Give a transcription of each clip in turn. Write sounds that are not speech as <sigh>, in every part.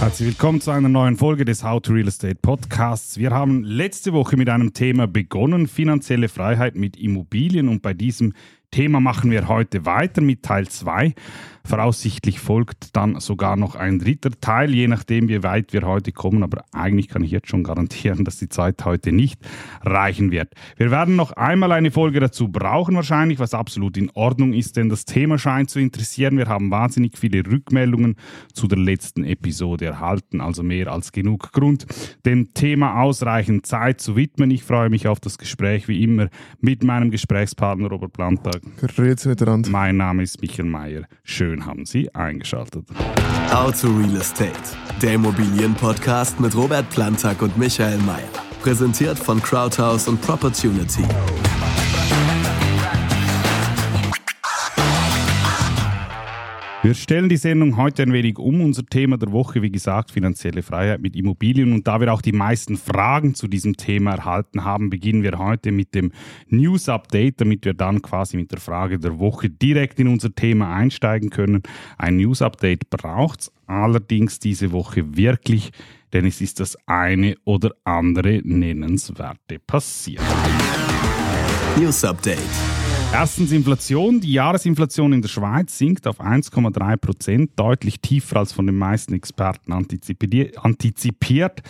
Herzlich willkommen zu einer neuen Folge des How to Real Estate Podcasts. Wir haben letzte Woche mit einem Thema begonnen, finanzielle Freiheit mit Immobilien und bei diesem Thema machen wir heute weiter mit Teil 2. Voraussichtlich folgt dann sogar noch ein dritter Teil, je nachdem, wie weit wir heute kommen. Aber eigentlich kann ich jetzt schon garantieren, <laughs> dass die Zeit heute nicht reichen wird. Wir werden noch einmal eine Folge dazu brauchen, wahrscheinlich, was absolut in Ordnung ist, denn das Thema scheint zu interessieren. Wir haben wahnsinnig viele Rückmeldungen zu der letzten Episode erhalten, also mehr als genug Grund, dem Thema ausreichend Zeit zu widmen. Ich freue mich auf das Gespräch, wie immer, mit meinem Gesprächspartner Robert Plantag. Grüezi miteinander. Mein Name ist Michael Mayer. Schön haben Sie eingeschaltet. How to Real Estate, der Immobilienpodcast mit Robert Plantag und Michael Mayer. Präsentiert von Crowdhouse und Propertunity. Wir stellen die Sendung heute ein wenig um. Unser Thema der Woche, wie gesagt, finanzielle Freiheit mit Immobilien. Und da wir auch die meisten Fragen zu diesem Thema erhalten haben, beginnen wir heute mit dem News Update, damit wir dann quasi mit der Frage der Woche direkt in unser Thema einsteigen können. Ein News Update braucht es allerdings diese Woche wirklich, denn es ist das eine oder andere Nennenswerte passiert. News Update. Erstens Inflation. Die Jahresinflation in der Schweiz sinkt auf 1,3 Prozent, deutlich tiefer als von den meisten Experten antizipiert.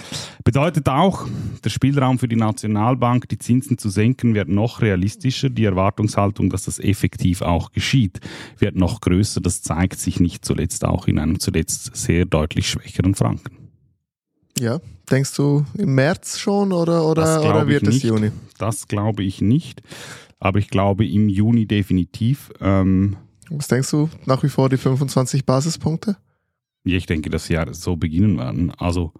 Bedeutet auch, der Spielraum für die Nationalbank, die Zinsen zu senken, wird noch realistischer. Die Erwartungshaltung, dass das effektiv auch geschieht, wird noch größer. Das zeigt sich nicht zuletzt auch in einem zuletzt sehr deutlich schwächeren Franken. Ja, denkst du im März schon oder, oder, oder wird es Juni? Das glaube ich nicht aber ich glaube im Juni definitiv. Ähm, Was denkst du nach wie vor die 25 Basispunkte? Ja, ich denke, dass sie ja so beginnen werden. Also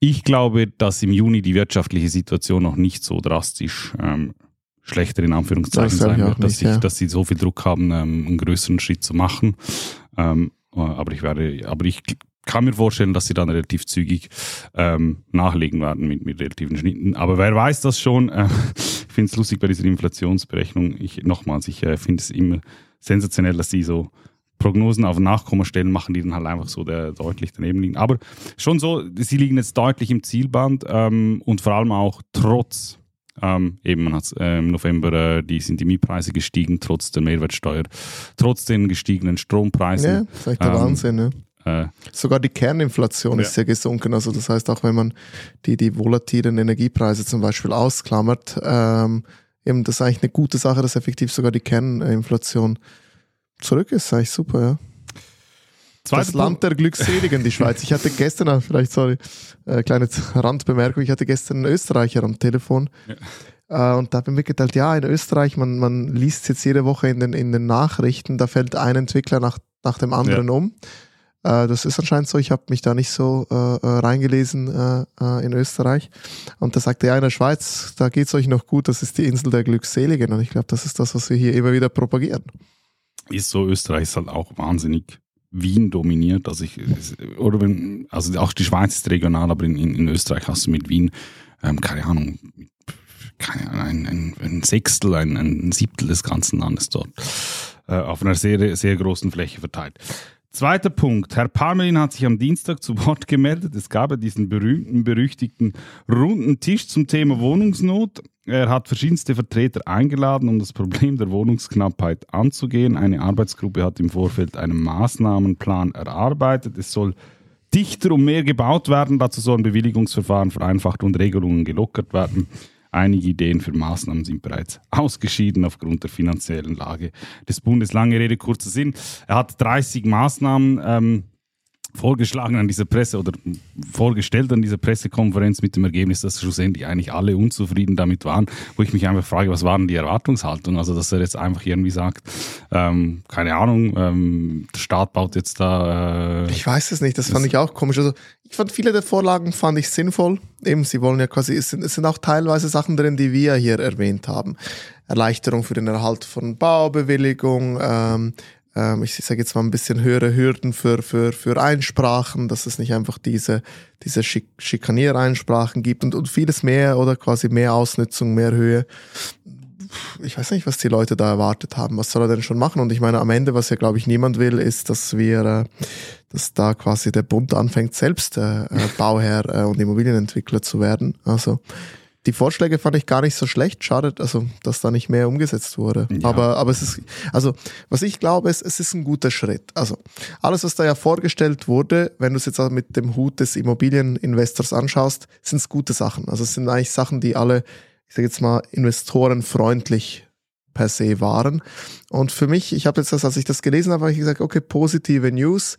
ich glaube, dass im Juni die wirtschaftliche Situation noch nicht so drastisch ähm, schlechter in Anführungszeichen sein wird, dass, nicht, ich, ja. dass sie so viel Druck haben, ähm, einen größeren Schritt zu machen. Ähm, aber ich werde, aber ich kann mir vorstellen, dass sie dann relativ zügig ähm, nachlegen werden mit, mit relativen Schnitten. Aber wer weiß das schon? Äh, ich finde es lustig bei dieser Inflationsberechnung. Ich nochmals, ich äh, finde es immer sensationell, dass sie so Prognosen auf Nachkommastellen machen, die dann halt einfach so der, deutlich daneben liegen. Aber schon so, sie liegen jetzt deutlich im Zielband ähm, und vor allem auch trotz ähm, eben, man hat äh, im November, äh, die sind die Mietpreise gestiegen, trotz der Mehrwertsteuer, trotz den gestiegenen Strompreisen. Ja, das ist echt der ähm, Wahnsinn, ne? Äh, Sogar die Kerninflation ja. ist sehr gesunken. Also das heißt, auch wenn man die, die volatilen Energiepreise zum Beispiel ausklammert, ähm, eben das ist eigentlich eine gute Sache, dass effektiv sogar die Kerninflation zurück ist. Eigentlich super, ja. Zweiter das Land der Glückseligen, die Schweiz. Ich hatte gestern, vielleicht, sorry, äh, kleine Randbemerkung, ich hatte gestern einen Österreicher am Telefon. Ja. Äh, und da habe ich mitgeteilt, ja, in Österreich, man, man liest jetzt jede Woche in den, in den Nachrichten, da fällt ein Entwickler nach, nach dem anderen ja. um. Äh, das ist anscheinend so. Ich habe mich da nicht so äh, äh reingelesen äh, äh, in Österreich. Und da sagte er, ja, in der Schweiz, da geht's euch noch gut. Das ist die Insel der Glückseligen. Und ich glaube, das ist das, was wir hier immer wieder propagieren. Ist so, Österreich ist halt auch wahnsinnig Wien dominiert. Also ich, oder wenn, also auch die Schweiz ist regional, aber in, in, Österreich hast du mit Wien, ähm, keine Ahnung, keine, ein, ein, ein Sechstel, ein, ein Siebtel des ganzen Landes dort äh, auf einer sehr, sehr großen Fläche verteilt. Zweiter Punkt. Herr Parmelin hat sich am Dienstag zu Wort gemeldet. Es gab ja diesen berühmten, berüchtigten runden Tisch zum Thema Wohnungsnot. Er hat verschiedenste Vertreter eingeladen, um das Problem der Wohnungsknappheit anzugehen. Eine Arbeitsgruppe hat im Vorfeld einen Maßnahmenplan erarbeitet. Es soll dichter und mehr gebaut werden. Dazu sollen Bewilligungsverfahren vereinfacht und Regelungen gelockert werden. Einige Ideen für Maßnahmen sind bereits ausgeschieden aufgrund der finanziellen Lage des Bundes. Lange Rede, kurzer Sinn. Er hat 30 Maßnahmen ähm, vorgeschlagen an dieser Presse oder vorgestellt an dieser Pressekonferenz mit dem Ergebnis, dass schlussendlich eigentlich alle unzufrieden damit waren, wo ich mich einfach frage, was waren die Erwartungshaltungen? Also, dass er jetzt einfach irgendwie sagt, ähm, keine Ahnung, ähm, der Staat baut jetzt da. Äh, ich weiß es nicht, das, das fand ich auch komisch. Also, ich fand viele der Vorlagen fand ich sinnvoll. Eben, sie wollen ja quasi, es sind, es sind auch teilweise Sachen drin, die wir hier erwähnt haben. Erleichterung für den Erhalt von Baubewilligung, ähm, ähm, ich sage jetzt mal ein bisschen höhere Hürden für, für, für Einsprachen, dass es nicht einfach diese, diese Schik Schikaniereinsprachen gibt und, und vieles mehr oder quasi mehr Ausnutzung, mehr Höhe. ich weiß nicht, was die Leute da erwartet haben. Was soll er denn schon machen? Und ich meine, am Ende, was ja, glaube ich, niemand will, ist, dass wir, äh, dass da quasi der Bund anfängt, selbst äh, äh Bauherr äh, und Immobilienentwickler zu werden. Also die Vorschläge fand ich gar nicht so schlecht. Schade, also, dass da nicht mehr umgesetzt wurde. Ja. Aber, aber es ist, also, was ich glaube, ist, es ist ein guter Schritt. Also, alles, was da ja vorgestellt wurde, wenn du es jetzt mit dem Hut des Immobilieninvestors anschaust, sind es gute Sachen. Also, es sind eigentlich Sachen, die alle, ich sage jetzt mal, investorenfreundlich per se waren. Und für mich, ich habe jetzt das, als ich das gelesen habe, habe ich gesagt, okay, positive News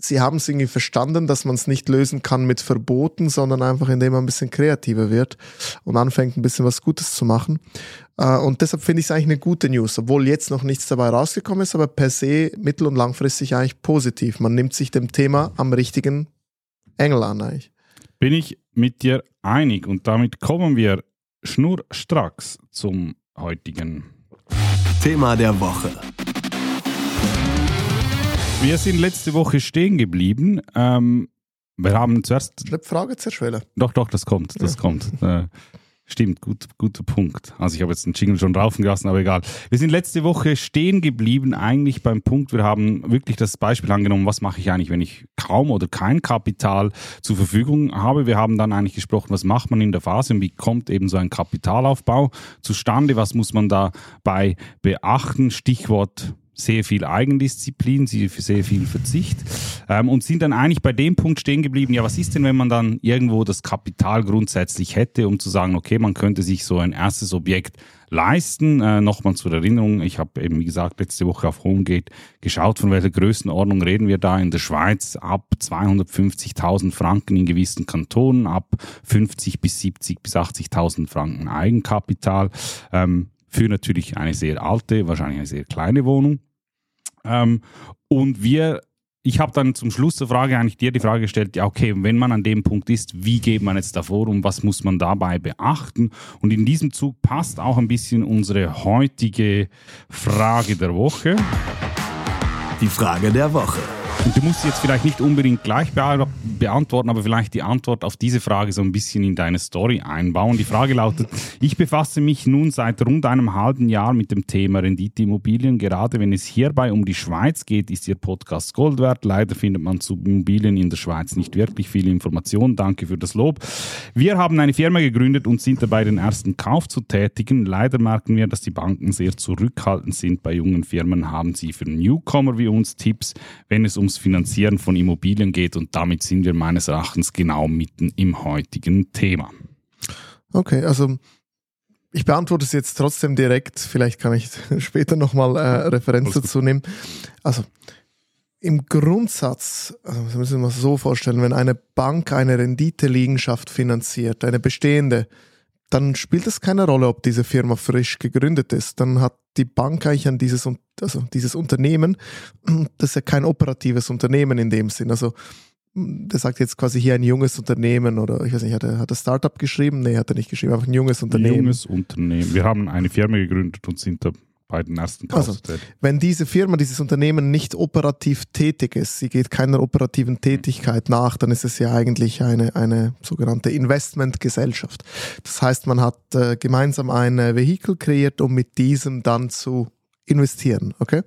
sie haben es irgendwie verstanden, dass man es nicht lösen kann mit Verboten, sondern einfach indem man ein bisschen kreativer wird und anfängt ein bisschen was Gutes zu machen. Äh, und deshalb finde ich es eigentlich eine gute News, obwohl jetzt noch nichts dabei rausgekommen ist, aber per se mittel- und langfristig eigentlich positiv. Man nimmt sich dem Thema am richtigen Engel an eigentlich. Bin ich mit dir einig und damit kommen wir schnurstracks zum heutigen Thema der Woche. Wir sind letzte Woche stehen geblieben. Ähm, wir haben zuerst. Ich glaube, Frage zerschwellen. Doch, doch, das kommt, das ja. kommt. Äh, stimmt, gut, guter Punkt. Also ich habe jetzt den Jingle schon raufen gelassen, aber egal. Wir sind letzte Woche stehen geblieben, eigentlich beim Punkt, wir haben wirklich das Beispiel angenommen, was mache ich eigentlich, wenn ich kaum oder kein Kapital zur Verfügung habe. Wir haben dann eigentlich gesprochen, was macht man in der Phase und wie kommt eben so ein Kapitalaufbau zustande, was muss man dabei beachten. Stichwort sehr viel Eigendisziplin, sehr viel Verzicht ähm, und sind dann eigentlich bei dem Punkt stehen geblieben, ja, was ist denn, wenn man dann irgendwo das Kapital grundsätzlich hätte, um zu sagen, okay, man könnte sich so ein erstes Objekt leisten. Äh, Nochmal zur Erinnerung, ich habe eben, wie gesagt, letzte Woche auf Homegate geschaut, von welcher Größenordnung reden wir da in der Schweiz. Ab 250.000 Franken in gewissen Kantonen, ab 50 bis 70 bis 80.000 Franken Eigenkapital. Ähm, für natürlich eine sehr alte, wahrscheinlich eine sehr kleine Wohnung. Ähm, und wir, ich habe dann zum Schluss der Frage eigentlich dir die Frage gestellt, ja okay, wenn man an dem Punkt ist, wie geht man jetzt davor und was muss man dabei beachten? Und in diesem Zug passt auch ein bisschen unsere heutige Frage der Woche. Die Frage der Woche. Und du musst jetzt vielleicht nicht unbedingt gleich beantworten, aber vielleicht die Antwort auf diese Frage so ein bisschen in deine Story einbauen. Die Frage lautet, ich befasse mich nun seit rund einem halben Jahr mit dem Thema Renditeimmobilien. Gerade wenn es hierbei um die Schweiz geht, ist Ihr Podcast Gold wert. Leider findet man zu Immobilien in der Schweiz nicht wirklich viele Informationen. Danke für das Lob. Wir haben eine Firma gegründet und sind dabei, den ersten Kauf zu tätigen. Leider merken wir, dass die Banken sehr zurückhaltend sind. Bei jungen Firmen haben sie für Newcomer wie uns Tipps, wenn es ums Finanzieren von Immobilien geht. Und damit sind wir meines Erachtens genau mitten im heutigen Thema. Okay, also ich beantworte es jetzt trotzdem direkt. Vielleicht kann ich <laughs> später nochmal äh, Referenz dazu nehmen. Also im Grundsatz, also das müssen wir uns so vorstellen, wenn eine Bank eine Renditeliegenschaft finanziert, eine bestehende, dann spielt es keine Rolle, ob diese Firma frisch gegründet ist. Dann hat die Bank eigentlich an dieses, also dieses Unternehmen, <clears throat> das ist ja kein operatives Unternehmen in dem Sinn. Also der sagt jetzt quasi hier ein junges Unternehmen oder ich weiß nicht, hat er, hat er Startup geschrieben? Nee, hat er nicht geschrieben, einfach ein junges Unternehmen. Ein junges Unternehmen. Wir haben eine Firma gegründet und sind da bei den ersten also, Wenn diese Firma, dieses Unternehmen nicht operativ tätig ist, sie geht keiner operativen Tätigkeit nach, dann ist es ja eigentlich eine, eine sogenannte Investmentgesellschaft. Das heißt, man hat äh, gemeinsam ein Vehikel kreiert, um mit diesem dann zu investieren. Okay?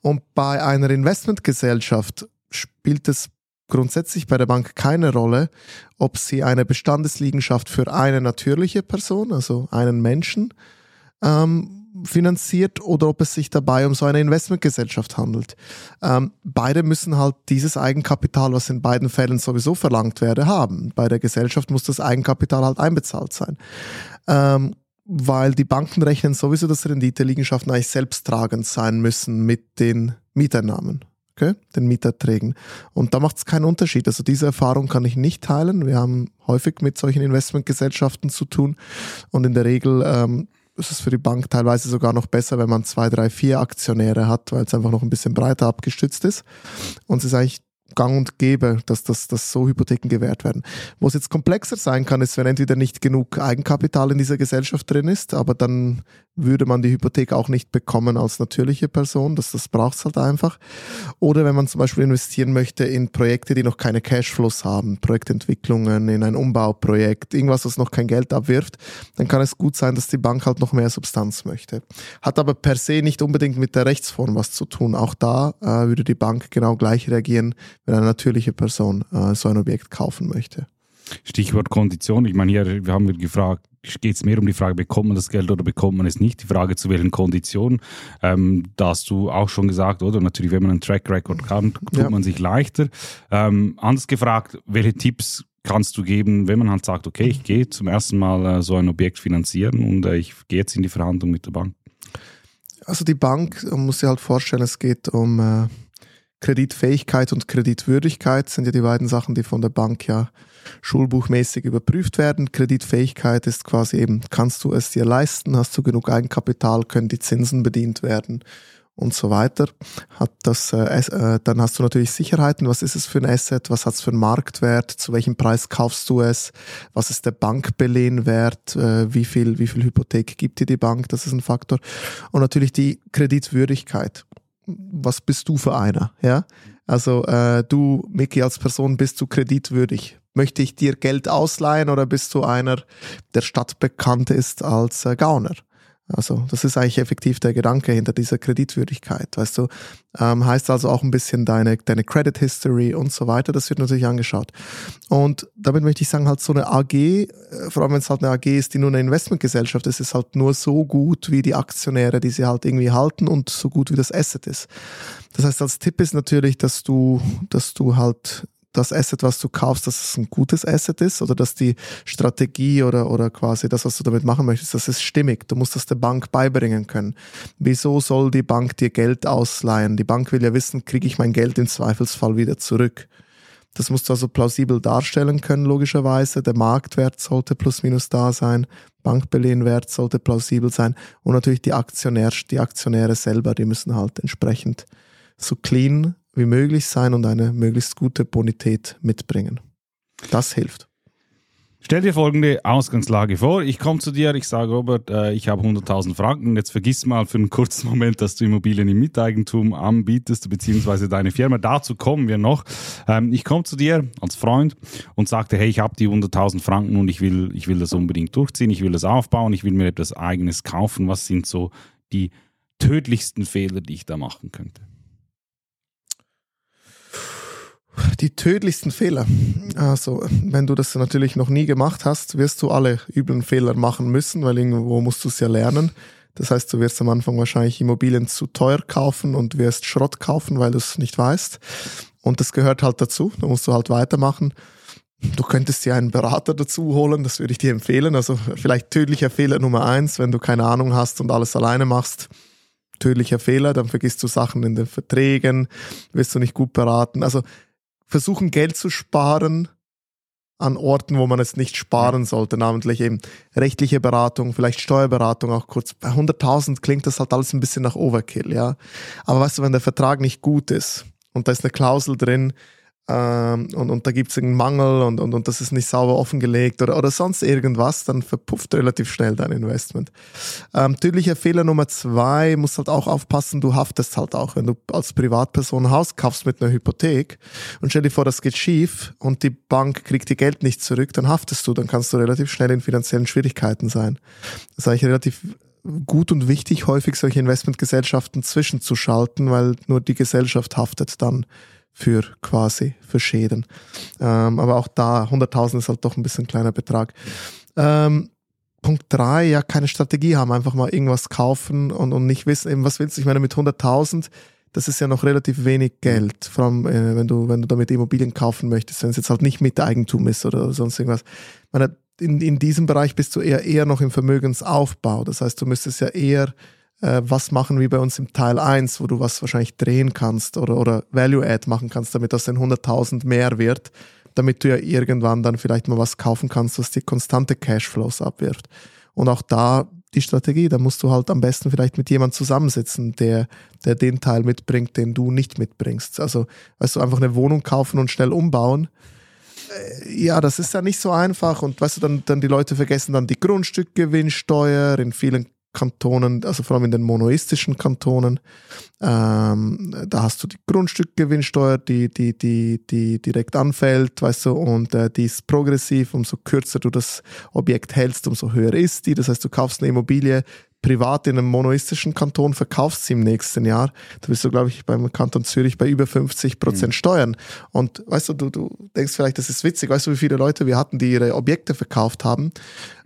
Und bei einer Investmentgesellschaft spielt es grundsätzlich bei der Bank keine Rolle, ob sie eine Bestandesliegenschaft für eine natürliche Person, also einen Menschen, ähm, finanziert oder ob es sich dabei um so eine Investmentgesellschaft handelt. Ähm, beide müssen halt dieses Eigenkapital, was in beiden Fällen sowieso verlangt werde, haben. Bei der Gesellschaft muss das Eigenkapital halt einbezahlt sein. Ähm, weil die Banken rechnen sowieso, dass Renditeliegenschaften eigentlich selbsttragend sein müssen mit den Mieteinnahmen. Okay, den Mieterträgen. Und da macht es keinen Unterschied. Also diese Erfahrung kann ich nicht teilen. Wir haben häufig mit solchen Investmentgesellschaften zu tun und in der Regel ähm, ist es für die Bank teilweise sogar noch besser, wenn man zwei, drei, vier Aktionäre hat, weil es einfach noch ein bisschen breiter abgestützt ist. Und es ist eigentlich gang und gäbe, dass, dass, dass so Hypotheken gewährt werden. Wo es jetzt komplexer sein kann, ist, wenn entweder nicht genug Eigenkapital in dieser Gesellschaft drin ist, aber dann würde man die Hypothek auch nicht bekommen als natürliche Person. Das, das braucht es halt einfach. Oder wenn man zum Beispiel investieren möchte in Projekte, die noch keine Cashflows haben, Projektentwicklungen, in ein Umbauprojekt, irgendwas, was noch kein Geld abwirft, dann kann es gut sein, dass die Bank halt noch mehr Substanz möchte. Hat aber per se nicht unbedingt mit der Rechtsform was zu tun. Auch da äh, würde die Bank genau gleich reagieren, wenn eine natürliche Person äh, so ein Objekt kaufen möchte. Stichwort Kondition. Ich meine, hier wir haben wir gefragt, geht es mehr um die Frage, bekommt man das Geld oder bekommt man es nicht? Die Frage zu welchen Konditionen. Ähm, da hast du auch schon gesagt, oder? Natürlich, wenn man einen Track Record kann, tut ja. man sich leichter. Ähm, anders gefragt, welche Tipps kannst du geben, wenn man halt sagt, okay, ich gehe zum ersten Mal äh, so ein Objekt finanzieren und äh, ich gehe jetzt in die Verhandlung mit der Bank? Also die Bank, man muss sich halt vorstellen, es geht um äh, Kreditfähigkeit und Kreditwürdigkeit, sind ja die beiden Sachen, die von der Bank ja schulbuchmäßig überprüft werden. Kreditfähigkeit ist quasi eben, kannst du es dir leisten, hast du genug Eigenkapital, können die Zinsen bedient werden und so weiter. Hat das, äh, äh, dann hast du natürlich Sicherheiten. Was ist es für ein Asset? Was hat es für einen Marktwert? Zu welchem Preis kaufst du es? Was ist der Bankbelehnwert? Äh, wie viel, wie viel Hypothek gibt dir die Bank? Das ist ein Faktor. Und natürlich die Kreditwürdigkeit. Was bist du für einer? Ja, also äh, du, Mickey, als Person bist du kreditwürdig. Möchte ich dir Geld ausleihen oder bist du einer, der stadtbekannt ist als äh, Gauner? Also das ist eigentlich effektiv der Gedanke hinter dieser Kreditwürdigkeit, weißt du. Ähm, heißt also auch ein bisschen deine, deine Credit History und so weiter, das wird natürlich angeschaut. Und damit möchte ich sagen, halt so eine AG, äh, vor allem wenn es halt eine AG ist, die nur eine Investmentgesellschaft ist, ist halt nur so gut wie die Aktionäre, die sie halt irgendwie halten und so gut wie das Asset ist. Das heißt, als Tipp ist natürlich, dass du, dass du halt das Asset, was du kaufst, dass es ein gutes Asset ist oder dass die Strategie oder, oder quasi das, was du damit machen möchtest, das ist stimmig. Du musst das der Bank beibringen können. Wieso soll die Bank dir Geld ausleihen? Die Bank will ja wissen, kriege ich mein Geld im Zweifelsfall wieder zurück. Das musst du also plausibel darstellen können, logischerweise. Der Marktwert sollte plus minus da sein. Bankbelehnwert sollte plausibel sein. Und natürlich die Aktionär, die Aktionäre selber, die müssen halt entsprechend so clean wie möglich sein und eine möglichst gute Bonität mitbringen. Das hilft. Stell dir folgende Ausgangslage vor. Ich komme zu dir, ich sage, Robert, äh, ich habe 100.000 Franken. Jetzt vergiss mal für einen kurzen <laughs> Moment, dass du Immobilien im Miteigentum anbietest, beziehungsweise deine Firma. Dazu kommen wir noch. Ähm, ich komme zu dir als Freund und sagte, hey, ich habe die 100.000 Franken und ich will, ich will das unbedingt durchziehen, ich will das aufbauen, ich will mir etwas Eigenes kaufen. Was sind so die tödlichsten Fehler, die ich da machen könnte? Die tödlichsten Fehler. Also, wenn du das natürlich noch nie gemacht hast, wirst du alle üblen Fehler machen müssen, weil irgendwo musst du es ja lernen. Das heißt, du wirst am Anfang wahrscheinlich Immobilien zu teuer kaufen und wirst Schrott kaufen, weil du es nicht weißt. Und das gehört halt dazu. Da musst du halt weitermachen. Du könntest dir einen Berater dazu holen, das würde ich dir empfehlen. Also vielleicht tödlicher Fehler Nummer eins, wenn du keine Ahnung hast und alles alleine machst tödlicher Fehler, dann vergisst du Sachen in den Verträgen, wirst du nicht gut beraten. Also versuchen Geld zu sparen an Orten, wo man es nicht sparen sollte, namentlich eben rechtliche Beratung, vielleicht Steuerberatung auch kurz. Bei 100.000 klingt das halt alles ein bisschen nach Overkill, ja. Aber weißt du, wenn der Vertrag nicht gut ist und da ist eine Klausel drin, ähm, und, und da gibt es einen Mangel und, und, und das ist nicht sauber offengelegt oder, oder sonst irgendwas, dann verpufft relativ schnell dein Investment. Ähm, tödlicher Fehler Nummer zwei, musst halt auch aufpassen, du haftest halt auch, wenn du als Privatperson ein Haus kaufst mit einer Hypothek und stell dir vor, das geht schief und die Bank kriegt die Geld nicht zurück, dann haftest du, dann kannst du relativ schnell in finanziellen Schwierigkeiten sein. Das ist eigentlich relativ gut und wichtig, häufig solche Investmentgesellschaften zwischenzuschalten, weil nur die Gesellschaft haftet dann für quasi für Schäden. Ähm, aber auch da 100.000 ist halt doch ein bisschen ein kleiner Betrag. Ähm, Punkt drei, ja, keine Strategie haben, einfach mal irgendwas kaufen und, und nicht wissen, eben, was willst du? Ich meine, mit 100.000, das ist ja noch relativ wenig Geld, vor allem, äh, wenn du, wenn du damit Immobilien kaufen möchtest, wenn es jetzt halt nicht mit Eigentum ist oder sonst irgendwas. Ich meine, in, in diesem Bereich bist du eher, eher noch im Vermögensaufbau. Das heißt, du müsstest ja eher äh, was machen wie bei uns im Teil 1, wo du was wahrscheinlich drehen kannst oder, oder Value-Add machen kannst, damit das den 100.000 mehr wird, damit du ja irgendwann dann vielleicht mal was kaufen kannst, was dir konstante Cashflows abwirft. Und auch da die Strategie, da musst du halt am besten vielleicht mit jemandem zusammensitzen, der, der den Teil mitbringt, den du nicht mitbringst. Also, weißt du, einfach eine Wohnung kaufen und schnell umbauen, äh, ja, das ist ja nicht so einfach und weißt du, dann, dann die Leute vergessen dann die Grundstückgewinnsteuer. In vielen Kantonen, also vor allem in den monoistischen Kantonen. Ähm, da hast du die Grundstückgewinnsteuer, die, die, die, die direkt anfällt, weißt du, und äh, die ist progressiv. Umso kürzer du das Objekt hältst, umso höher ist die. Das heißt, du kaufst eine Immobilie privat in einem monoistischen Kanton, verkaufst sie im nächsten Jahr. Da bist du, glaube ich, beim Kanton Zürich bei über 50 Prozent mhm. Steuern. Und weißt du, du, du denkst vielleicht, das ist witzig. Weißt du, wie viele Leute wir hatten, die ihre Objekte verkauft haben?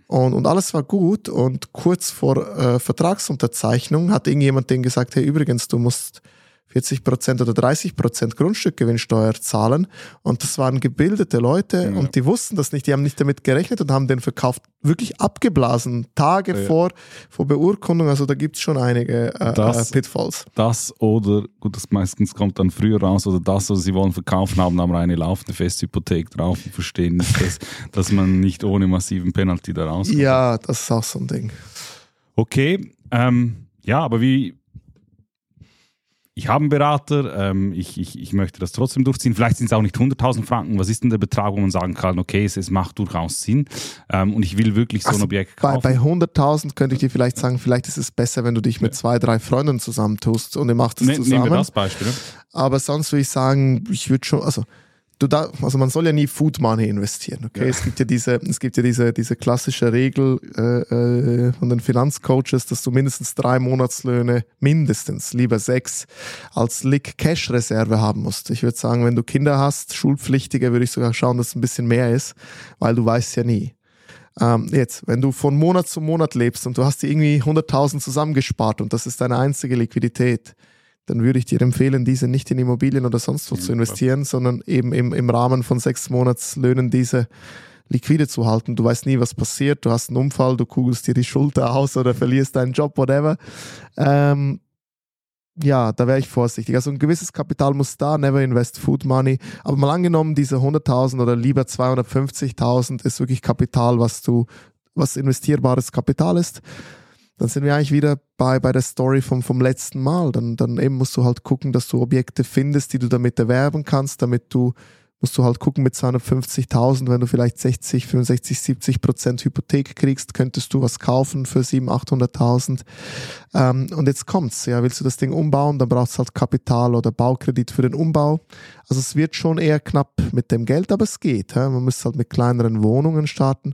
Und, und alles war gut. Und kurz vor äh, Vertragsunterzeichnung hat irgendjemand denen gesagt, hey übrigens, du musst 40 Prozent oder 30 Prozent Grundstückgewinnsteuer zahlen. Und das waren gebildete Leute ja. und die wussten das nicht. Die haben nicht damit gerechnet und haben den Verkauf wirklich abgeblasen, Tage ja. vor, vor Beurkundung. Also da gibt es schon einige äh, das, äh, Pitfalls. Das oder, gut, das meistens kommt dann früher raus, oder das, was sie wollen verkaufen, haben aber eine laufende Festhypothek drauf und verstehen nicht, dass, <laughs> dass man nicht ohne massiven Penalty da rauskommt. Ja, das ist auch so ein Ding. Okay, ähm, ja, aber wie, ich habe einen Berater, ähm, ich, ich, ich möchte das trotzdem durchziehen. Vielleicht sind es auch nicht 100.000 Franken. Was ist denn der Betrag, wo man sagen kann, okay, es, es macht durchaus Sinn ähm, und ich will wirklich so also ein Objekt kaufen? Bei, bei 100.000 könnte ich dir vielleicht sagen, vielleicht ist es besser, wenn du dich mit zwei, drei Freunden zusammentust und ihr macht es ne, zusammen. Nehmen wir das Beispiel. Ne? Aber sonst würde ich sagen, ich würde schon, also du da, also man soll ja nie Food Money investieren, okay? Ja. Es gibt ja diese, es gibt ja diese, diese klassische Regel äh, äh, von den Finanzcoaches, dass du mindestens drei Monatslöhne, mindestens, lieber sechs, als Lick Cash Reserve haben musst. Ich würde sagen, wenn du Kinder hast, Schulpflichtige, würde ich sogar schauen, dass es ein bisschen mehr ist, weil du weißt ja nie. Ähm, jetzt, wenn du von Monat zu Monat lebst und du hast dir irgendwie 100.000 zusammengespart und das ist deine einzige Liquidität, dann würde ich dir empfehlen, diese nicht in Immobilien oder sonst wo ja, zu investieren, klar. sondern eben im, im Rahmen von sechs Monatslöhnen diese liquide zu halten. Du weißt nie, was passiert. Du hast einen Unfall, du kugelst dir die Schulter aus oder verlierst deinen Job, whatever. Ähm, ja, da wäre ich vorsichtig. Also ein gewisses Kapital muss da, never invest food money. Aber mal angenommen, diese 100.000 oder lieber 250.000 ist wirklich Kapital, was du, was investierbares Kapital ist dann sind wir eigentlich wieder bei, bei der Story vom, vom letzten Mal. Dann, dann eben musst du halt gucken, dass du Objekte findest, die du damit erwerben kannst, damit du musst du halt gucken mit 250.000, wenn du vielleicht 60, 65, 70 Prozent Hypothek kriegst, könntest du was kaufen für 700.000, 800.000. Ähm, und jetzt kommt's, ja, willst du das Ding umbauen, dann brauchst du halt Kapital oder Baukredit für den Umbau. Also es wird schon eher knapp mit dem Geld, aber es geht. Ja? Man muss halt mit kleineren Wohnungen starten.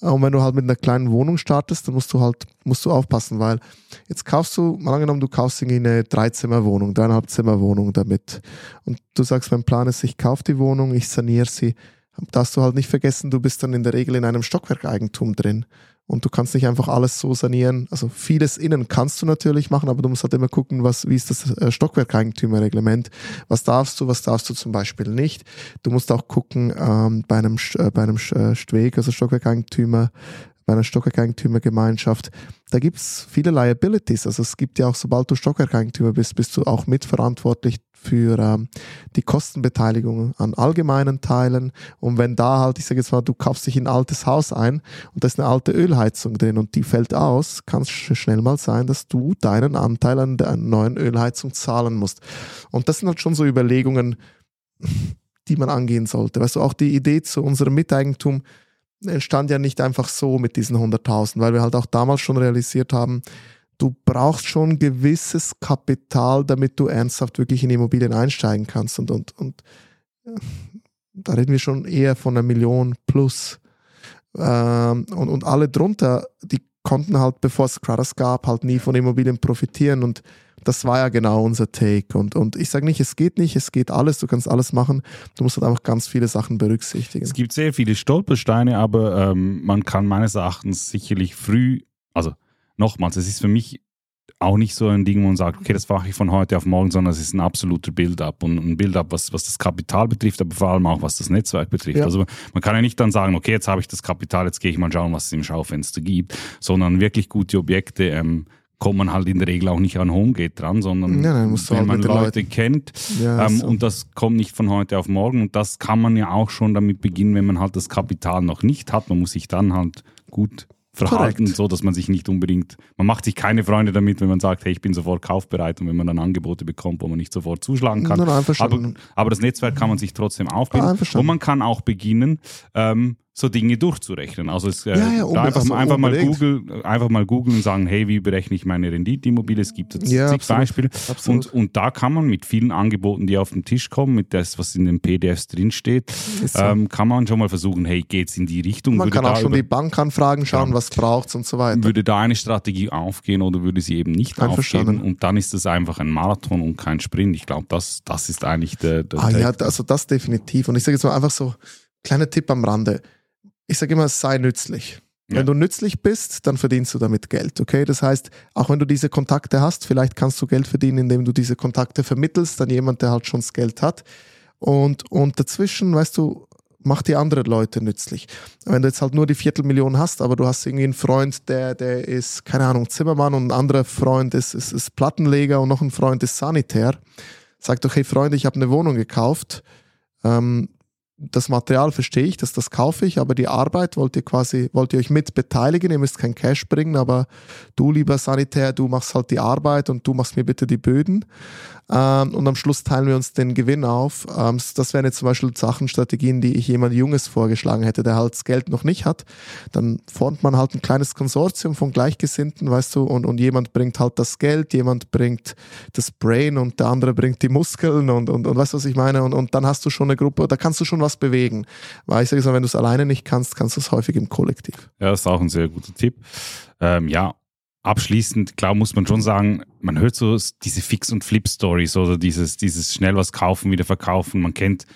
Und wenn du halt mit einer kleinen Wohnung startest, dann musst du halt, musst du aufpassen, weil jetzt kaufst du, mal angenommen, du kaufst irgendwie eine Dreizimmerwohnung, dreieinhalb Zimmerwohnung damit. Und du sagst, mein Plan ist, ich kaufe die Wohnung, ich saniere sie. Darfst du halt nicht vergessen, du bist dann in der Regel in einem Stockwerkeigentum drin und du kannst nicht einfach alles so sanieren. Also vieles innen kannst du natürlich machen, aber du musst halt immer gucken, was, wie ist das äh, Stockwerkeigentümerreglement, was darfst du, was darfst du zum Beispiel nicht. Du musst auch gucken ähm, bei einem, äh, bei einem äh, Stweg, also Stockwerkeigentümer, bei einer Stockwerkeigentümergemeinschaft, da gibt es viele Liabilities. Also es gibt ja auch, sobald du Stockwerkeigentümer bist, bist du auch mitverantwortlich für ähm, die Kostenbeteiligung an allgemeinen Teilen. Und wenn da halt, ich sage jetzt mal, du kaufst dich in ein altes Haus ein und da ist eine alte Ölheizung drin und die fällt aus, kann es schnell mal sein, dass du deinen Anteil an der neuen Ölheizung zahlen musst. Und das sind halt schon so Überlegungen, die man angehen sollte. Weißt du, auch die Idee zu unserem Miteigentum entstand ja nicht einfach so mit diesen 100.000, weil wir halt auch damals schon realisiert haben, du brauchst schon gewisses Kapital, damit du ernsthaft wirklich in Immobilien einsteigen kannst. Und, und, und da reden wir schon eher von einer Million plus. Ähm, und, und alle drunter, die konnten halt, bevor es Cradis gab, halt nie von Immobilien profitieren. Und das war ja genau unser Take. Und, und ich sage nicht, es geht nicht, es geht alles, du kannst alles machen. Du musst halt einfach ganz viele Sachen berücksichtigen. Es gibt sehr viele Stolpersteine, aber ähm, man kann meines Erachtens sicherlich früh, also nochmals, es ist für mich auch nicht so ein Ding, wo man sagt, okay, das mache ich von heute auf morgen, sondern es ist ein absoluter Build-up und ein Build-up, was, was das Kapital betrifft, aber vor allem auch, was das Netzwerk betrifft. Ja. Also man kann ja nicht dann sagen, okay, jetzt habe ich das Kapital, jetzt gehe ich mal schauen, was es im Schaufenster gibt, sondern wirklich gute Objekte ähm, kommt man halt in der Regel auch nicht an Homegate dran, sondern ja, wenn halt man Leute Leuten. kennt ja, ähm, so. und das kommt nicht von heute auf morgen und das kann man ja auch schon damit beginnen, wenn man halt das Kapital noch nicht hat. Man muss sich dann halt gut verhalten, Korrekt. so dass man sich nicht unbedingt, man macht sich keine Freunde damit, wenn man sagt, hey, ich bin sofort kaufbereit und wenn man dann Angebote bekommt, wo man nicht sofort zuschlagen kann. Nein, aber, aber, das Netzwerk kann man sich trotzdem aufbauen und man kann auch beginnen, ähm, so Dinge durchzurechnen. Also es, äh, ja, ja, um, einfach, also einfach mal Google, einfach mal googeln und sagen, hey, wie berechne ich meine Renditeimmobilie? Es gibt jetzt ja, zig absolut, Beispiele. Absolut. Und, und da kann man mit vielen Angeboten, die auf den Tisch kommen, mit das, was in den PDFs drinsteht, so. ähm, kann man schon mal versuchen, hey, geht es in die Richtung? Man würde kann auch schon über, die Bankanfragen schauen, ja, was braucht und so weiter. Würde da eine Strategie aufgehen oder würde sie eben nicht aufgehen? Und dann ist das einfach ein Marathon und kein Sprint. Ich glaube, das, das ist eigentlich der, der Ah ja, also das definitiv. Und ich sage jetzt mal einfach so, kleiner Tipp am Rande ich sage immer, sei nützlich. Ja. Wenn du nützlich bist, dann verdienst du damit Geld, okay? Das heißt, auch wenn du diese Kontakte hast, vielleicht kannst du Geld verdienen, indem du diese Kontakte vermittelst an jemand, der halt schon das Geld hat. Und, und dazwischen, weißt du, mach die anderen Leute nützlich. Wenn du jetzt halt nur die Viertelmillion hast, aber du hast irgendwie einen Freund, der, der ist, keine Ahnung, Zimmermann und ein anderer Freund ist, ist, ist Plattenleger und noch ein Freund ist Sanitär, sag doch, hey Freunde, ich habe eine Wohnung gekauft, ähm, das Material verstehe ich, dass das kaufe ich, aber die Arbeit wollt ihr quasi, wollt ihr euch mit beteiligen, ihr müsst kein Cash bringen, aber du, lieber Sanitär, du machst halt die Arbeit und du machst mir bitte die Böden. Ähm, und am Schluss teilen wir uns den Gewinn auf. Ähm, das wären jetzt zum Beispiel Sachen, Strategien, die ich jemand Junges vorgeschlagen hätte, der halt das Geld noch nicht hat. Dann formt man halt ein kleines Konsortium von Gleichgesinnten, weißt du, und, und jemand bringt halt das Geld, jemand bringt das Brain und der andere bringt die Muskeln und, und, und weißt du, was ich meine? Und, und dann hast du schon eine Gruppe, da kannst du schon was bewegen. Weil ich sage wenn du es alleine nicht kannst, kannst du es häufig im Kollektiv. Ja, das ist auch ein sehr guter Tipp. Ähm, ja, abschließend, klar muss man schon sagen, man hört so diese Fix- und Flip-Stories oder dieses, dieses schnell was kaufen, wieder verkaufen. Man kennt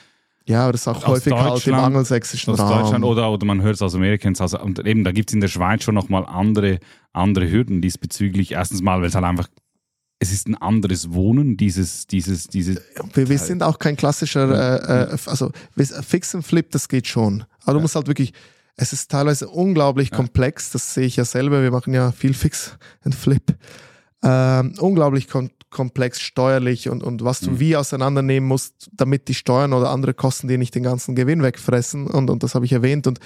ja, aber das ist auch häufig halt im angelsächsischen aus Raum. Deutschland oder, oder man hört es aus Amerika. Also, und eben, da gibt es in der Schweiz schon nochmal andere, andere Hürden diesbezüglich. Erstens mal, weil es halt einfach, es ist ein anderes Wohnen, dieses, dieses, diese. Wir, wir sind auch kein klassischer, äh, äh, also Fix und Flip, das geht schon. Aber du musst halt wirklich, es ist teilweise unglaublich ja. komplex, das sehe ich ja selber, wir machen ja viel Fix und Flip. Ähm, unglaublich kom komplex steuerlich und, und was du mhm. wie auseinandernehmen musst, damit die Steuern oder andere Kosten dir nicht den ganzen Gewinn wegfressen. Und, und das habe ich erwähnt. Und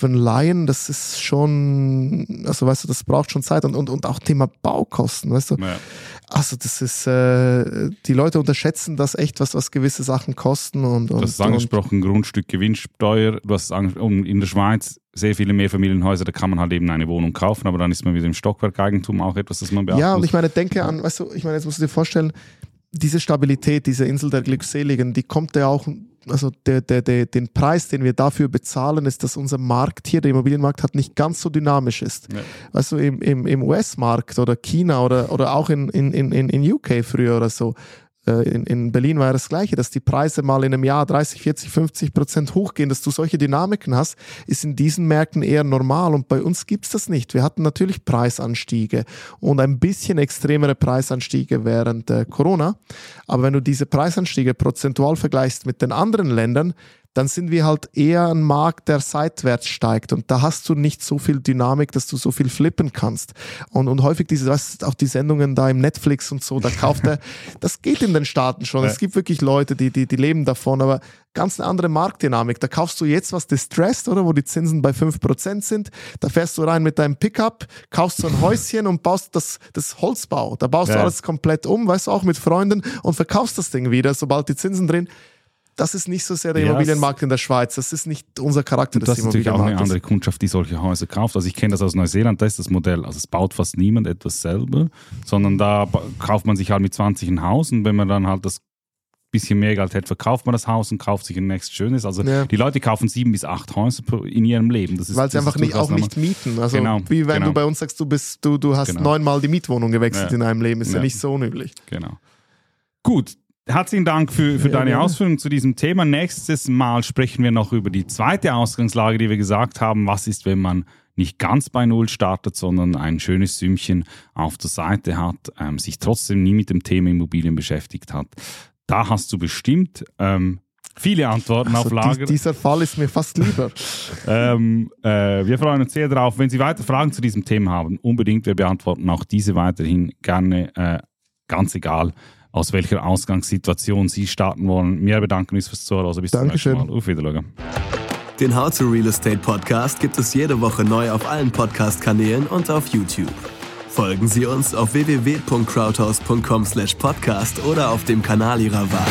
für einen Laien, das ist schon, also weißt du, das braucht schon Zeit und, und, und auch Thema Baukosten, weißt du. Ja. Also das ist, äh, die Leute unterschätzen das echt, was, was gewisse Sachen kosten. Und, und, du hast angesprochen, Grundstück, Gewinnsteuer. Du hast in der Schweiz sehr viele Mehrfamilienhäuser, da kann man halt eben eine Wohnung kaufen, aber dann ist man wieder im Stockwerkeigentum auch etwas, das man beachten Ja, und ich meine, denke an, weißt du, ich meine, jetzt musst du dir vorstellen, diese Stabilität, diese Insel der Glückseligen, die kommt ja auch also der, der, der, den Preis, den wir dafür bezahlen, ist, dass unser Markt hier, der Immobilienmarkt, hat nicht ganz so dynamisch ist. Ja. Weißt du, im, im, im US-Markt oder China oder, oder auch in, in, in, in UK früher oder so, in, in Berlin war das Gleiche, dass die Preise mal in einem Jahr 30, 40, 50 Prozent hochgehen, dass du solche Dynamiken hast, ist in diesen Märkten eher normal und bei uns gibt es das nicht. Wir hatten natürlich Preisanstiege und ein bisschen extremere Preisanstiege während äh, Corona, aber wenn du diese Preisanstiege prozentual vergleichst mit den anderen Ländern, dann sind wir halt eher ein Markt, der seitwärts steigt. Und da hast du nicht so viel Dynamik, dass du so viel flippen kannst. Und, und häufig diese, weißt, auch die Sendungen da im Netflix und so, da kauft er, <laughs> das geht in den Staaten schon. Ja. Es gibt wirklich Leute, die, die, die leben davon, aber ganz eine andere Marktdynamik. Da kaufst du jetzt was distressed, oder? Wo die Zinsen bei 5% sind. Da fährst du rein mit deinem Pickup, kaufst so ein <laughs> Häuschen und baust das, das Holzbau. Da baust ja. du alles komplett um, weißt du, auch mit Freunden und verkaufst das Ding wieder, sobald die Zinsen drin das ist nicht so sehr der ja, Immobilienmarkt in der Schweiz. Das ist nicht unser Charakter des Das ist natürlich auch eine andere Kundschaft, die solche Häuser kauft. Also ich kenne das aus Neuseeland, da ist das Modell. Also es baut fast niemand etwas selber, sondern da kauft man sich halt mit 20 ein Haus und wenn man dann halt das bisschen mehr Geld hat, verkauft man das Haus und kauft sich ein nächstes schönes. Also ja. die Leute kaufen sieben bis acht Häuser in ihrem Leben. Das ist, Weil sie einfach nicht, auch nicht mieten. Also genau, wie wenn genau. du bei uns sagst, du bist, du, du hast genau. neunmal die Mietwohnung gewechselt ja. in einem Leben, ist ja, ja nicht so unüblich. Genau. Gut, Herzlichen Dank für, für deine Ausführungen zu diesem Thema. Nächstes Mal sprechen wir noch über die zweite Ausgangslage, die wir gesagt haben. Was ist, wenn man nicht ganz bei Null startet, sondern ein schönes Sümmchen auf der Seite hat, ähm, sich trotzdem nie mit dem Thema Immobilien beschäftigt hat. Da hast du bestimmt ähm, viele Antworten also auf Lager. Die, dieser Fall ist mir fast lieber. <laughs> ähm, äh, wir freuen uns sehr darauf. Wenn Sie weitere Fragen zu diesem Thema haben, unbedingt. Wir beantworten auch diese weiterhin gerne, äh, ganz egal aus welcher Ausgangssituation Sie starten wollen. Wir bedanken uns fürs Zuhören. Also bis Dankeschön. zum nächsten Mal. Auf Wiedersehen. Den How to Real Estate Podcast gibt es jede Woche neu auf allen Podcast-Kanälen und auf YouTube. Folgen Sie uns auf www.crowdhouse.com/podcast oder auf dem Kanal Ihrer Wahl.